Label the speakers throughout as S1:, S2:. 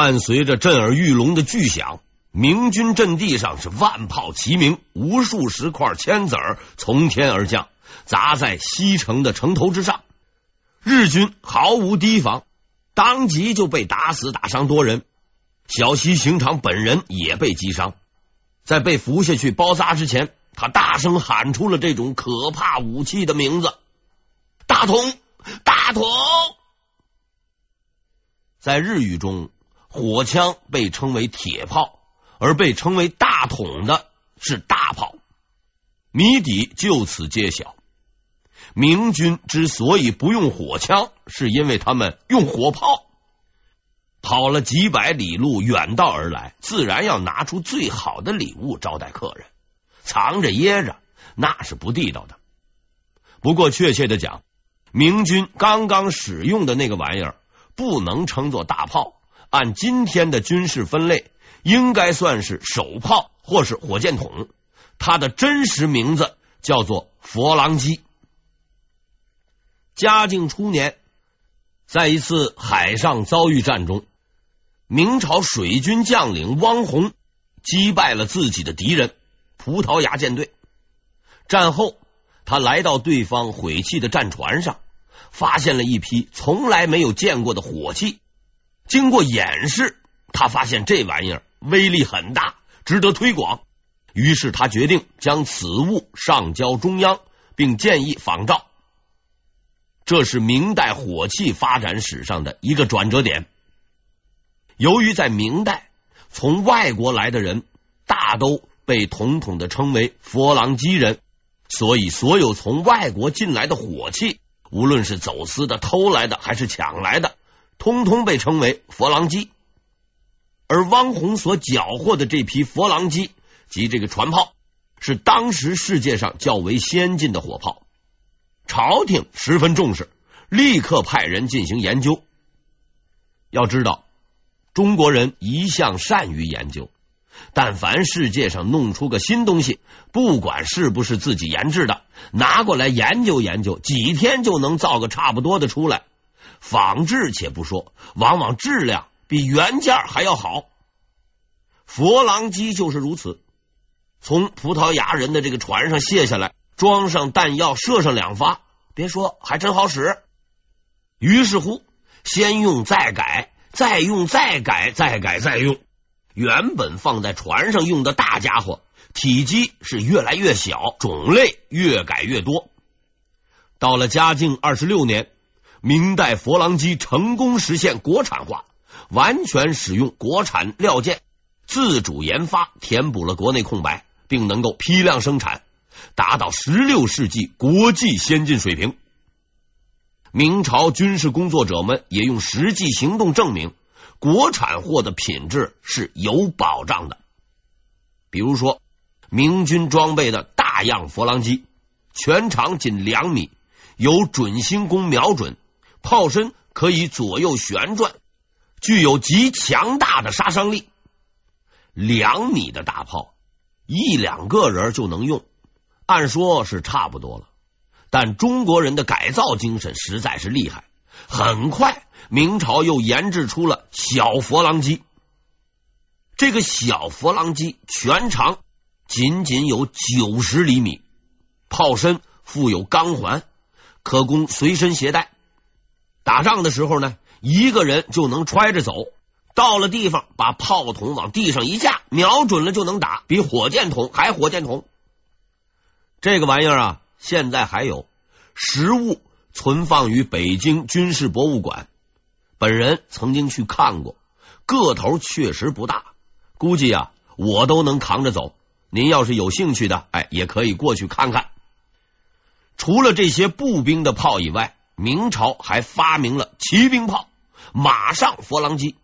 S1: 伴随着震耳欲聋的巨响，明军阵地上是万炮齐鸣，无数石块、铅子儿从天而降，砸在西城的城头之上。日军毫无提防，当即就被打死打伤多人。小西行长本人也被击伤，在被扶下去包扎之前，他大声喊出了这种可怕武器的名字：“大桶，大桶！”在日语中，火枪被称为铁炮，而被称为大桶的是大炮。谜底就此揭晓。明军之所以不用火枪，是因为他们用火炮。跑了几百里路远道而来，自然要拿出最好的礼物招待客人。藏着掖着，那是不地道的。不过，确切的讲，明军刚刚使用的那个玩意儿，不能称作大炮。按今天的军事分类，应该算是手炮或是火箭筒。它的真实名字叫做佛郎机。嘉靖初年，在一次海上遭遇战中，明朝水军将领汪洪击败了自己的敌人葡萄牙舰队。战后，他来到对方毁弃的战船上，发现了一批从来没有见过的火器。经过演示，他发现这玩意儿威力很大，值得推广。于是他决定将此物上交中央，并建议仿照。这是明代火器发展史上的一个转折点。由于在明代，从外国来的人大都被统统的称为佛郎机人，所以所有从外国进来的火器，无论是走私的、偷来的还是抢来的，通通被称为佛郎机。而汪洪所缴获的这批佛郎机及这个船炮，是当时世界上较为先进的火炮。朝廷十分重视，立刻派人进行研究。要知道，中国人一向善于研究，但凡世界上弄出个新东西，不管是不是自己研制的，拿过来研究研究，几天就能造个差不多的出来。仿制且不说，往往质量比原件还要好。佛郎机就是如此，从葡萄牙人的这个船上卸下来。装上弹药，射上两发，别说，还真好使。于是乎，先用再改，再用再改，再改再用。原本放在船上用的大家伙，体积是越来越小，种类越改越多。到了嘉靖二十六年，明代佛郎机成功实现国产化，完全使用国产料件，自主研发，填补了国内空白，并能够批量生产。达到十六世纪国际先进水平。明朝军事工作者们也用实际行动证明，国产货的品质是有保障的。比如说，明军装备的大样佛郎机，全长仅两米，有准星弓瞄准，炮身可以左右旋转，具有极强大的杀伤力。两米的大炮，一两个人就能用。按说是差不多了，但中国人的改造精神实在是厉害。很快，明朝又研制出了小佛郎机。这个小佛郎机全长仅仅有九十厘米，炮身附有钢环，可供随身携带。打仗的时候呢，一个人就能揣着走。到了地方，把炮筒往地上一架，瞄准了就能打，比火箭筒还火箭筒。这个玩意儿啊，现在还有实物存放于北京军事博物馆。本人曾经去看过，个头确实不大，估计啊，我都能扛着走。您要是有兴趣的，哎，也可以过去看看。除了这些步兵的炮以外，明朝还发明了骑兵炮——马上佛郎机。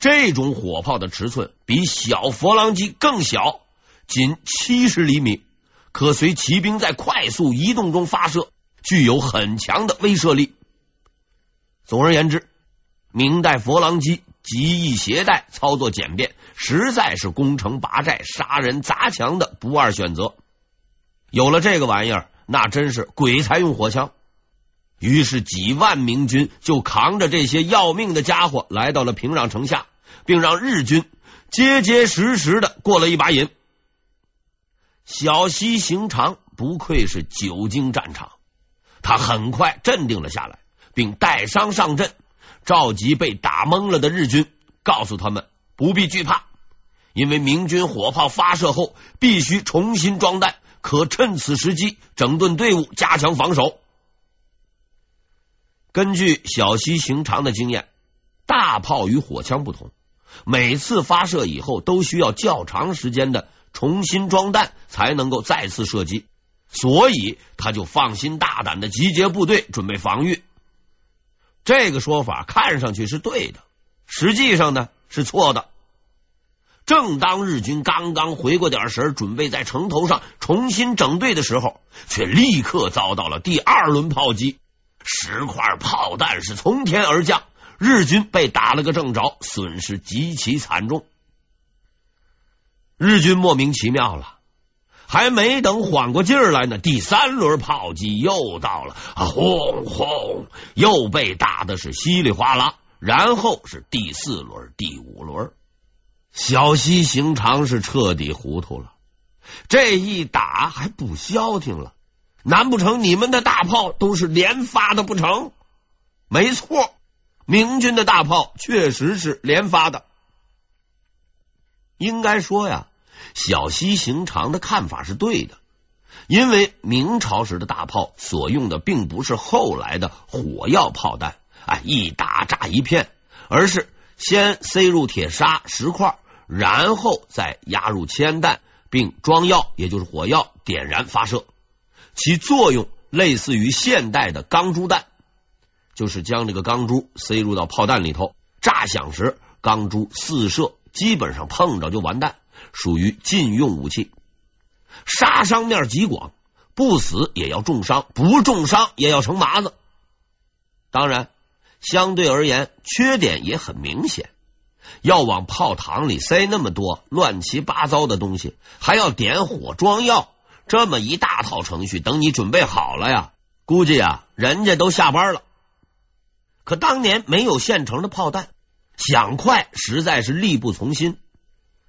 S1: 这种火炮的尺寸比小佛郎机更小，仅七十厘米。可随骑兵在快速移动中发射，具有很强的威慑力。总而言之，明代佛郎机极易携带，操作简便，实在是攻城拔寨、杀人砸墙的不二选择。有了这个玩意儿，那真是鬼才用火枪。于是几万明军就扛着这些要命的家伙来到了平壤城下，并让日军结结实实的过了一把瘾。小西行长不愧是久经战场，他很快镇定了下来，并带伤上阵，召集被打懵了的日军，告诉他们不必惧怕，因为明军火炮发射后必须重新装弹，可趁此时机整顿队伍，加强防守。根据小西行长的经验，大炮与火枪不同，每次发射以后都需要较长时间的。重新装弹才能够再次射击，所以他就放心大胆的集结部队准备防御。这个说法看上去是对的，实际上呢是错的。正当日军刚刚回过点神，准备在城头上重新整队的时候，却立刻遭到了第二轮炮击，十块炮弹是从天而降，日军被打了个正着，损失极其惨重。日军莫名其妙了，还没等缓过劲儿来呢，第三轮炮击又到了，啊，轰轰，又被打的是稀里哗啦。然后是第四轮、第五轮，小西行长是彻底糊涂了。这一打还不消停了，难不成你们的大炮都是连发的不成？没错，明军的大炮确实是连发的。应该说呀，小西行长的看法是对的，因为明朝时的大炮所用的并不是后来的火药炮弹，哎，一打炸一片，而是先塞入铁砂石块，然后再压入铅弹，并装药，也就是火药，点燃发射。其作用类似于现代的钢珠弹，就是将这个钢珠塞入到炮弹里头，炸响时钢珠四射。基本上碰着就完蛋，属于禁用武器，杀伤面极广，不死也要重伤，不重伤也要成麻子。当然，相对而言，缺点也很明显，要往炮膛里塞那么多乱七八糟的东西，还要点火装药，这么一大套程序，等你准备好了呀，估计啊，人家都下班了。可当年没有现成的炮弹。想快实在是力不从心，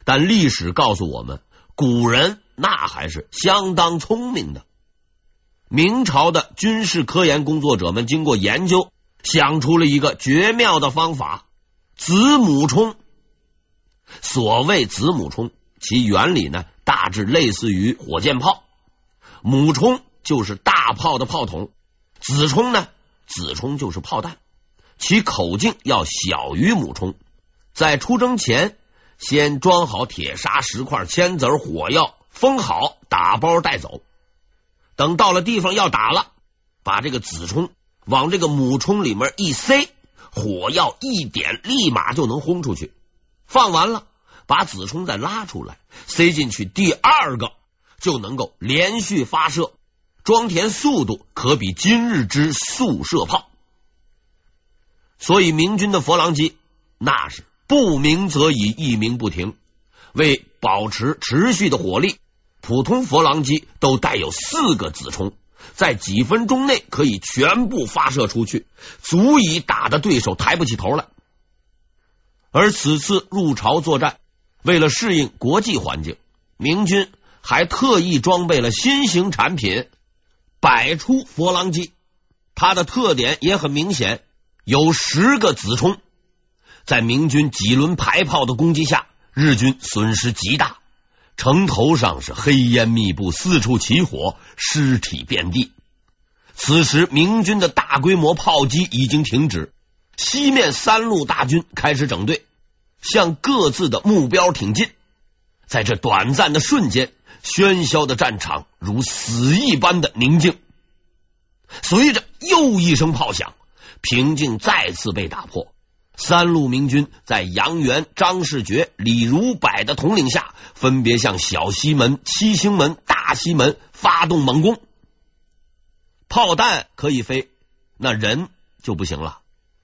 S1: 但历史告诉我们，古人那还是相当聪明的。明朝的军事科研工作者们经过研究，想出了一个绝妙的方法——子母冲。所谓子母冲，其原理呢，大致类似于火箭炮。母冲就是大炮的炮筒，子冲呢，子冲就是炮弹。其口径要小于母冲，在出征前先装好铁砂、石块、铅子、火药，封好，打包带走。等到了地方要打了，把这个子冲往这个母冲里面一塞，火药一点，立马就能轰出去。放完了，把子冲再拉出来，塞进去第二个，就能够连续发射，装填速度可比今日之速射炮。所以，明军的佛郎机那是不鸣则已，一鸣不停。为保持持续的火力，普通佛郎机都带有四个子冲，在几分钟内可以全部发射出去，足以打得对手抬不起头来。而此次入朝作战，为了适应国际环境，明军还特意装备了新型产品——百出佛郎机。它的特点也很明显。有十个子冲，在明军几轮排炮的攻击下，日军损失极大，城头上是黑烟密布，四处起火，尸体遍地。此时，明军的大规模炮击已经停止，西面三路大军开始整队，向各自的目标挺进。在这短暂的瞬间，喧嚣的战场如死一般的宁静。随着又一声炮响。平静再次被打破，三路明军在杨元、张世爵、李如柏的统领下，分别向小西门、七星门、大西门发动猛攻。炮弹可以飞，那人就不行了。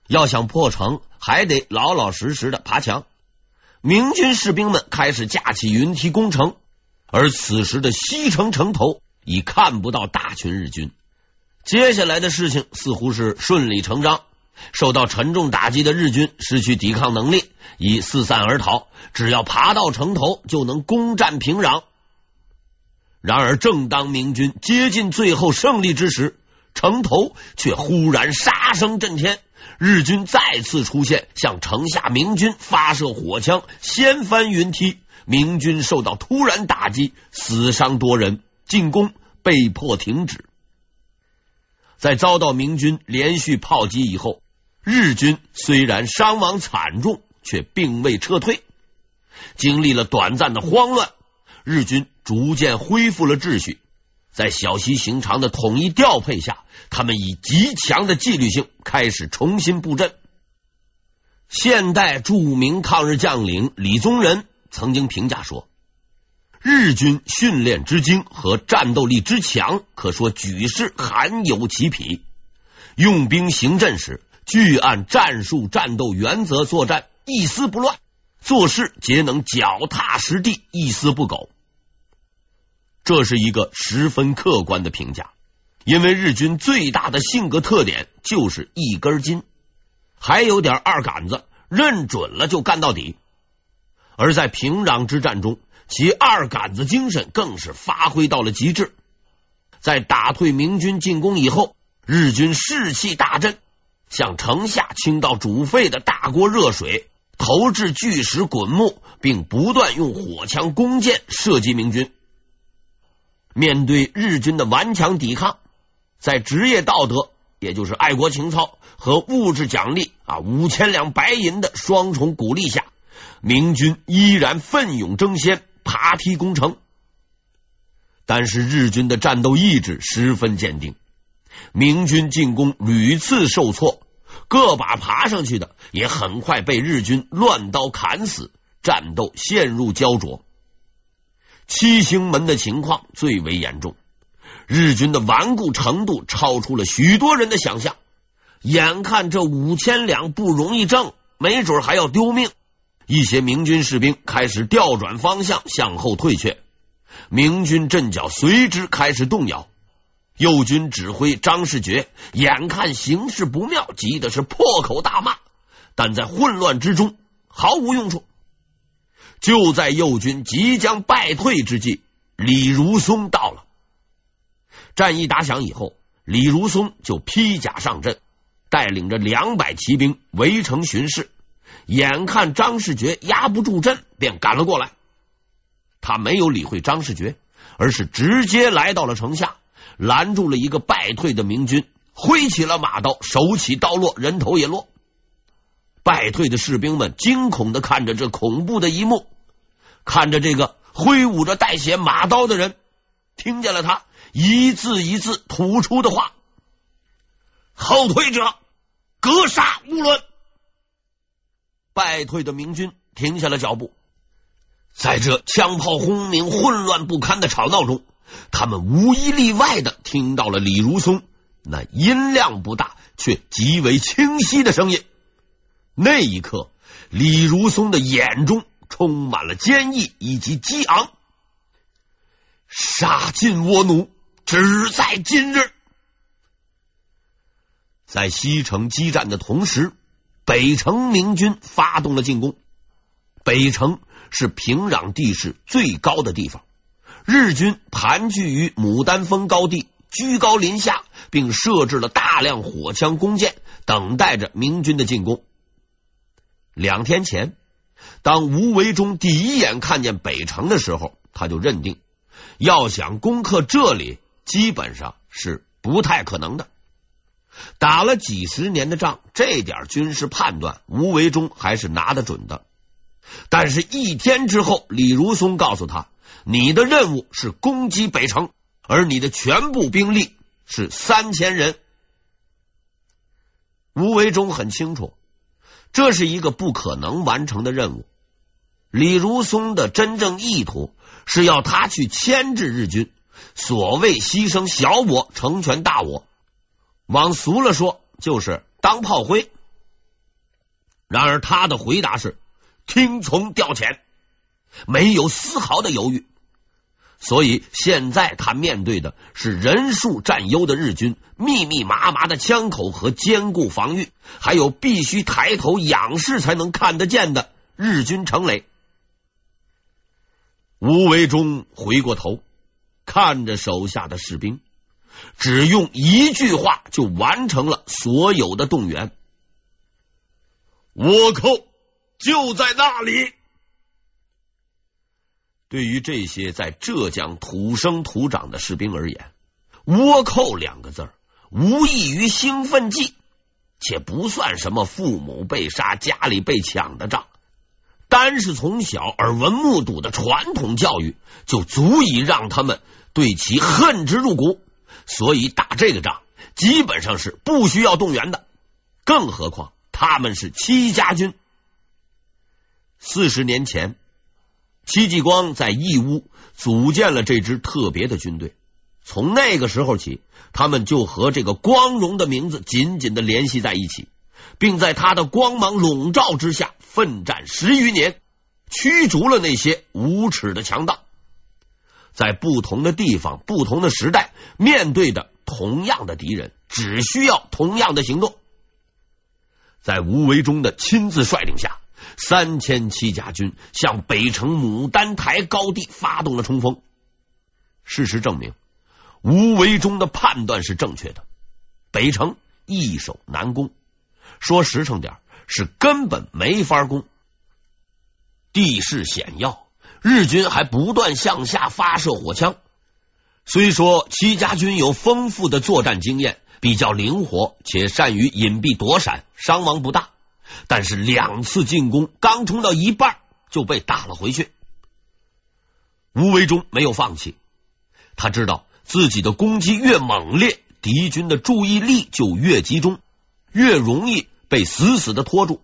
S1: 要想破城，还得老老实实的爬墙。明军士兵们开始架起云梯攻城，而此时的西城城头已看不到大群日军。接下来的事情似乎是顺理成章，受到沉重打击的日军失去抵抗能力，已四散而逃。只要爬到城头，就能攻占平壤。然而，正当明军接近最后胜利之时，城头却忽然杀声震天，日军再次出现，向城下明军发射火枪，掀翻云梯。明军受到突然打击，死伤多人，进攻被迫停止。在遭到明军连续炮击以后，日军虽然伤亡惨重，却并未撤退。经历了短暂的慌乱，日军逐渐恢复了秩序。在小西行长的统一调配下，他们以极强的纪律性开始重新布阵。现代著名抗日将领李宗仁曾经评价说：“日军训练之精和战斗力之强，可说举世罕有其匹。用兵行阵时，俱按战术战斗原则作战，一丝不乱；做事皆能脚踏实地，一丝不苟。”这是一个十分客观的评价，因为日军最大的性格特点就是一根筋，还有点二杆子，认准了就干到底。而在平壤之战中，其二杆子精神更是发挥到了极致。在打退明军进攻以后，日军士气大振，向城下倾倒煮沸的大锅热水，投掷巨石滚木，并不断用火枪、弓箭射击明军。面对日军的顽强抵抗，在职业道德，也就是爱国情操和物质奖励啊五千两白银的双重鼓励下，明军依然奋勇争先，爬梯攻城。但是日军的战斗意志十分坚定，明军进攻屡次受挫，个把爬上去的也很快被日军乱刀砍死，战斗陷入胶着。七星门的情况最为严重，日军的顽固程度超出了许多人的想象。眼看这五千两不容易挣，没准还要丢命，一些明军士兵开始调转方向向后退却，明军阵脚随之开始动摇。右军指挥张世觉眼看形势不妙，急的是破口大骂，但在混乱之中毫无用处。就在右军即将败退之际，李如松到了。战役打响以后，李如松就披甲上阵，带领着两百骑兵围城巡视。眼看张士觉压不住阵，便赶了过来。他没有理会张士觉，而是直接来到了城下，拦住了一个败退的明军，挥起了马刀，手起刀落，人头也落。败退的士兵们惊恐的看着这恐怖的一幕。看着这个挥舞着带血马刀的人，听见了他一字一字吐出的话：“后退者，格杀勿论。”败退的明军停下了脚步，在这枪炮轰鸣、混乱不堪的吵闹中，他们无一例外的听到了李如松那音量不大却极为清晰的声音。那一刻，李如松的眼中。充满了坚毅以及激昂，杀尽倭奴，只在今日。在西城激战的同时，北城明军发动了进攻。北城是平壤地势最高的地方，日军盘踞于牡丹峰高地，居高临下，并设置了大量火枪、弓箭，等待着明军的进攻。两天前。当吴维忠第一眼看见北城的时候，他就认定要想攻克这里，基本上是不太可能的。打了几十年的仗，这点军事判断，吴维中还是拿得准的。但是，一天之后，李如松告诉他：“你的任务是攻击北城，而你的全部兵力是三千人。”吴维中很清楚。这是一个不可能完成的任务。李如松的真正意图是要他去牵制日军，所谓牺牲小我成全大我，往俗了说就是当炮灰。然而他的回答是听从调遣，没有丝毫的犹豫。所以现在他面对的是人数占优的日军，密密麻麻的枪口和坚固防御，还有必须抬头仰视才能看得见的日军城垒。吴维忠回过头，看着手下的士兵，只用一句话就完成了所有的动员：“倭寇就在那里。”对于这些在浙江土生土长的士兵而言，“倭寇”两个字无异于兴奋剂，且不算什么父母被杀、家里被抢的仗。单是从小耳闻目睹的传统教育，就足以让他们对其恨之入骨。所以打这个仗，基本上是不需要动员的。更何况他们是戚家军。四十年前，戚继光在义乌组建了这支特别的军队。从那个时候起，他们就和这个光荣的名字紧紧的联系在一起。并在他的光芒笼罩之下奋战十余年，驱逐了那些无耻的强盗。在不同的地方、不同的时代，面对的同样的敌人，只需要同样的行动。在吴维忠的亲自率领下，三千戚家军向北城牡丹台高地发动了冲锋。事实证明，吴维忠的判断是正确的，北城易守难攻。说实诚点，是根本没法攻。地势险要，日军还不断向下发射火枪。虽说戚家军有丰富的作战经验，比较灵活，且善于隐蔽躲闪，伤亡不大。但是两次进攻刚冲到一半就被打了回去。吴维忠没有放弃，他知道自己的攻击越猛烈，敌军的注意力就越集中，越容易。被死死的拖住，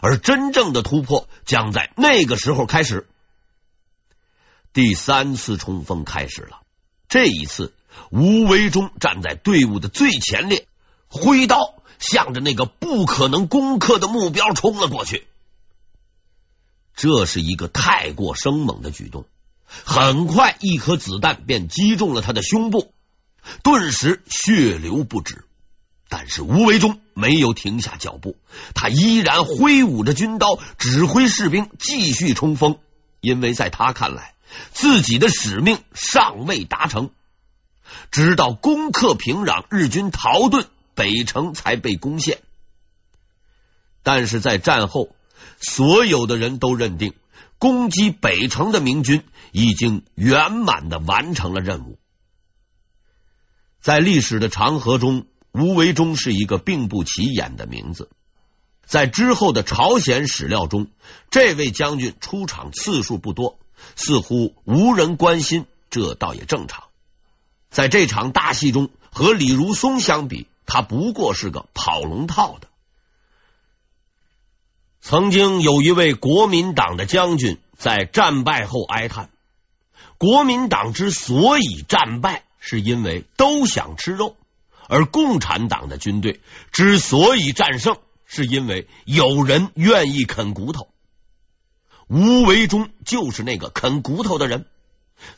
S1: 而真正的突破将在那个时候开始。第三次冲锋开始了，这一次吴维忠站在队伍的最前列，挥刀向着那个不可能攻克的目标冲了过去。这是一个太过生猛的举动，很快一颗子弹便击中了他的胸部，顿时血流不止。但是吴维忠没有停下脚步，他依然挥舞着军刀，指挥士兵继续冲锋。因为在他看来，自己的使命尚未达成，直到攻克平壤，日军逃遁，北城才被攻陷。但是在战后，所有的人都认定，攻击北城的明军已经圆满的完成了任务。在历史的长河中。吴维忠是一个并不起眼的名字，在之后的朝鲜史料中，这位将军出场次数不多，似乎无人关心，这倒也正常。在这场大戏中，和李如松相比，他不过是个跑龙套的。曾经有一位国民党的将军在战败后哀叹：国民党之所以战败，是因为都想吃肉。而共产党的军队之所以战胜，是因为有人愿意啃骨头。吴维忠就是那个啃骨头的人，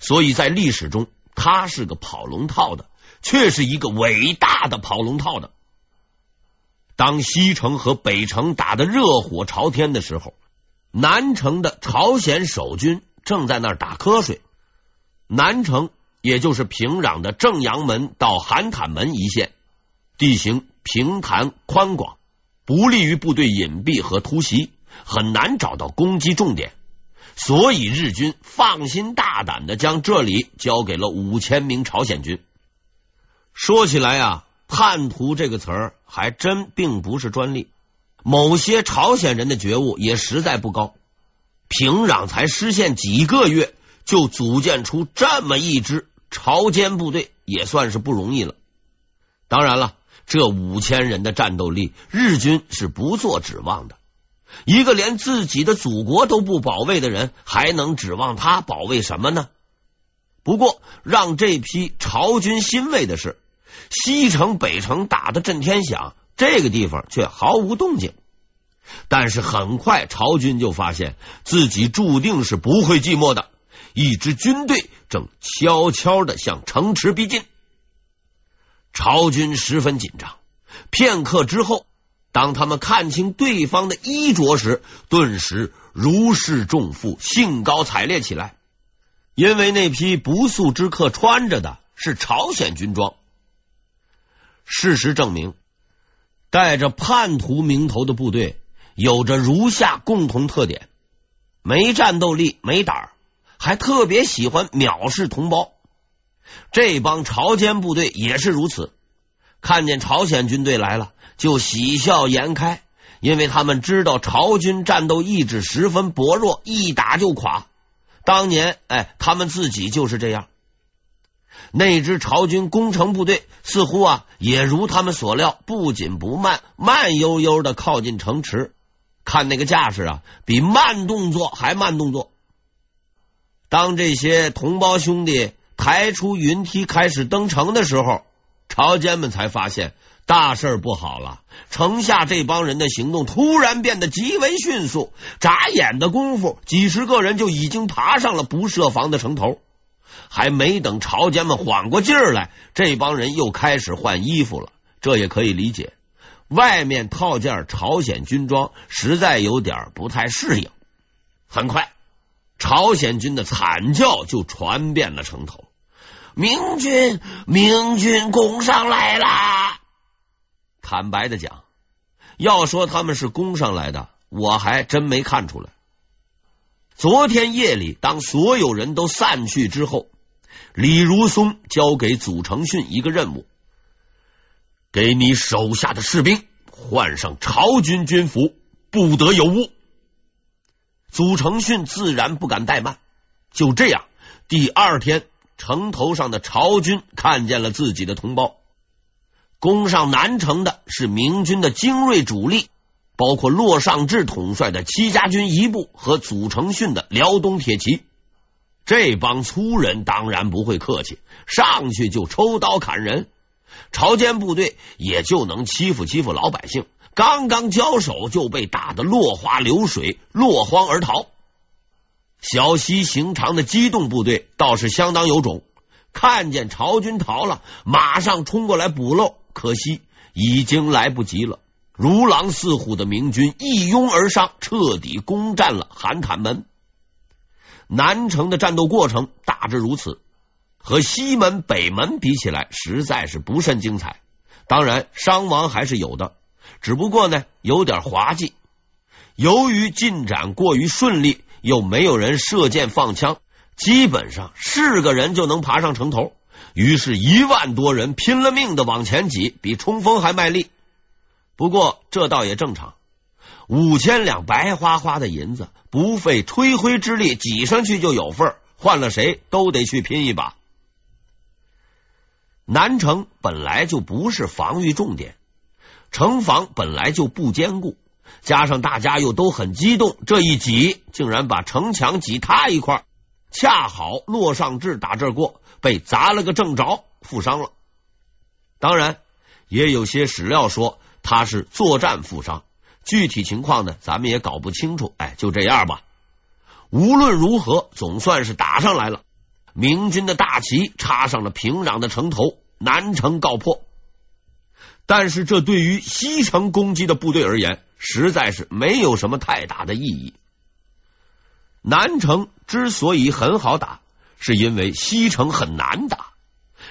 S1: 所以在历史中，他是个跑龙套的，却是一个伟大的跑龙套的。当西城和北城打得热火朝天的时候，南城的朝鲜守军正在那儿打瞌睡。南城。也就是平壤的正阳门到韩坦门一线，地形平坦宽广，不利于部队隐蔽和突袭，很难找到攻击重点。所以日军放心大胆的将这里交给了五千名朝鲜军。说起来啊，叛徒这个词儿还真并不是专利，某些朝鲜人的觉悟也实在不高。平壤才失陷几个月，就组建出这么一支。朝鲜部队也算是不容易了。当然了，这五千人的战斗力，日军是不做指望的。一个连自己的祖国都不保卫的人，还能指望他保卫什么呢？不过，让这批朝军欣慰的是，西城、北城打得震天响，这个地方却毫无动静。但是，很快朝军就发现自己注定是不会寂寞的。一支军队正悄悄的向城池逼近。朝军十分紧张。片刻之后，当他们看清对方的衣着时，顿时如释重负，兴高采烈起来。因为那批不速之客穿着的是朝鲜军装。事实证明，带着叛徒名头的部队有着如下共同特点：没战斗力、没胆儿，还特别喜欢藐视同胞。这帮朝鲜部队也是如此。看见朝鲜军队来了，就喜笑颜开，因为他们知道朝军战斗意志十分薄弱，一打就垮。当年，哎，他们自己就是这样。那支朝军攻城部队似乎啊，也如他们所料，不紧不慢，慢悠悠的靠近城池。看那个架势啊，比慢动作还慢动作。当这些同胞兄弟抬出云梯开始登城的时候。朝间们才发现大事不好了，城下这帮人的行动突然变得极为迅速，眨眼的功夫，几十个人就已经爬上了不设防的城头。还没等朝间们缓过劲儿来，这帮人又开始换衣服了。这也可以理解，外面套件朝鲜军装实在有点不太适应。很快，朝鲜军的惨叫就传遍了城头。明军，明军攻上来了！坦白的讲，要说他们是攻上来的，我还真没看出来。昨天夜里，当所有人都散去之后，李如松交给祖承训一个任务：给你手下的士兵换上朝军军服，不得有误。祖承训自然不敢怠慢，就这样，第二天。城头上的朝军看见了自己的同胞，攻上南城的是明军的精锐主力，包括骆尚志统帅的戚家军一部和祖承训的辽东铁骑。这帮粗人当然不会客气，上去就抽刀砍人。朝鲜部队也就能欺负欺负老百姓，刚刚交手就被打得落花流水，落荒而逃。小西行长的机动部队倒是相当有种，看见朝军逃了，马上冲过来补漏。可惜已经来不及了，如狼似虎的明军一拥而上，彻底攻占了韩坦门。南城的战斗过程大致如此，和西门、北门比起来，实在是不甚精彩。当然，伤亡还是有的，只不过呢，有点滑稽。由于进展过于顺利。又没有人射箭放枪，基本上是个人就能爬上城头。于是，一万多人拼了命的往前挤，比冲锋还卖力。不过，这倒也正常。五千两白花花的银子，不费吹灰之力挤上去就有份，换了谁都得去拼一把。南城本来就不是防御重点，城防本来就不坚固。加上大家又都很激动，这一挤竟然把城墙挤塌一块。恰好骆尚志打这儿过，被砸了个正着，负伤了。当然，也有些史料说他是作战负伤，具体情况呢，咱们也搞不清楚。哎，就这样吧。无论如何，总算是打上来了。明军的大旗插上了平壤的城头，南城告破。但是，这对于西城攻击的部队而言，实在是没有什么太大的意义。南城之所以很好打，是因为西城很难打。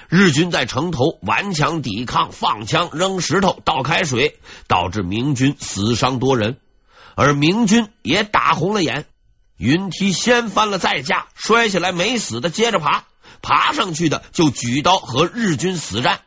S1: 日军在城头顽强抵抗，放枪、扔石头、倒开水，导致明军死伤多人，而明军也打红了眼。云梯掀翻了再架，摔下来没死的接着爬，爬上去的就举刀和日军死战。